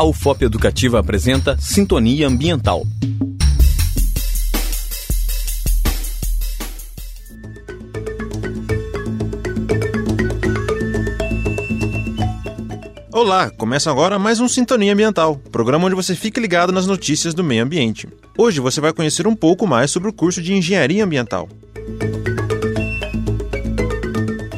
A UFOP Educativa apresenta Sintonia Ambiental. Olá, começa agora mais um Sintonia Ambiental, programa onde você fica ligado nas notícias do meio ambiente. Hoje você vai conhecer um pouco mais sobre o curso de Engenharia Ambiental.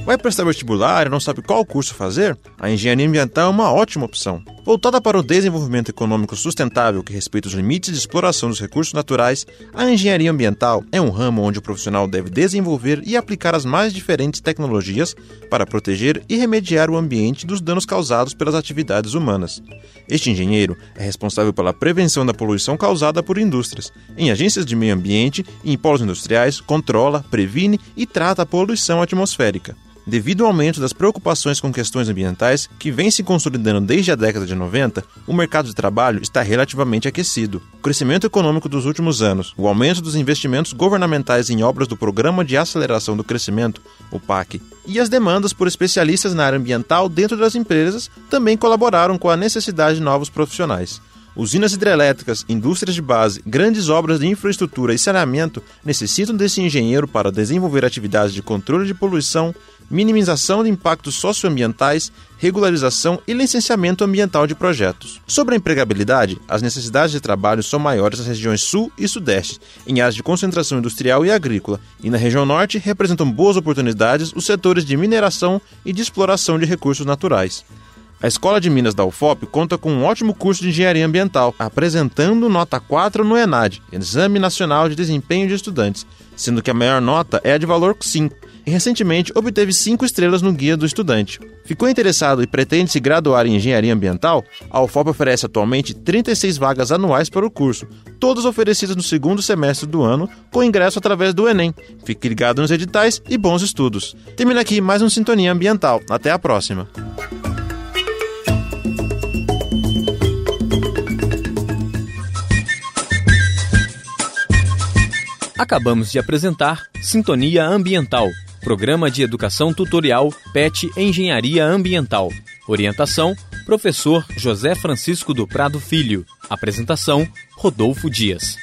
Vai prestar vestibular e não sabe qual curso fazer? A engenharia ambiental é uma ótima opção. Voltada para o desenvolvimento econômico sustentável que respeita os limites de exploração dos recursos naturais, a engenharia ambiental é um ramo onde o profissional deve desenvolver e aplicar as mais diferentes tecnologias para proteger e remediar o ambiente dos danos causados pelas atividades humanas. Este engenheiro é responsável pela prevenção da poluição causada por indústrias. Em agências de meio ambiente e em polos industriais, controla, previne e trata a poluição atmosférica. Devido ao aumento das preocupações com questões ambientais, que vem se consolidando desde a década de 90, o mercado de trabalho está relativamente aquecido. O crescimento econômico dos últimos anos, o aumento dos investimentos governamentais em obras do Programa de Aceleração do Crescimento, o PAC, e as demandas por especialistas na área ambiental dentro das empresas também colaboraram com a necessidade de novos profissionais. Usinas hidrelétricas, indústrias de base, grandes obras de infraestrutura e saneamento necessitam desse engenheiro para desenvolver atividades de controle de poluição, minimização de impactos socioambientais, regularização e licenciamento ambiental de projetos. Sobre a empregabilidade, as necessidades de trabalho são maiores nas regiões sul e sudeste, em áreas de concentração industrial e agrícola, e na região norte representam boas oportunidades os setores de mineração e de exploração de recursos naturais. A Escola de Minas da UFOP conta com um ótimo curso de engenharia ambiental, apresentando nota 4 no ENAD, Exame Nacional de Desempenho de Estudantes, sendo que a maior nota é a de valor 5, e recentemente obteve 5 estrelas no Guia do Estudante. Ficou interessado e pretende se graduar em engenharia ambiental? A UFOP oferece atualmente 36 vagas anuais para o curso, todas oferecidas no segundo semestre do ano, com ingresso através do Enem. Fique ligado nos editais e bons estudos. Termina aqui mais um Sintonia Ambiental. Até a próxima! Acabamos de apresentar Sintonia Ambiental, programa de educação tutorial PET Engenharia Ambiental. Orientação: Professor José Francisco do Prado Filho. Apresentação: Rodolfo Dias.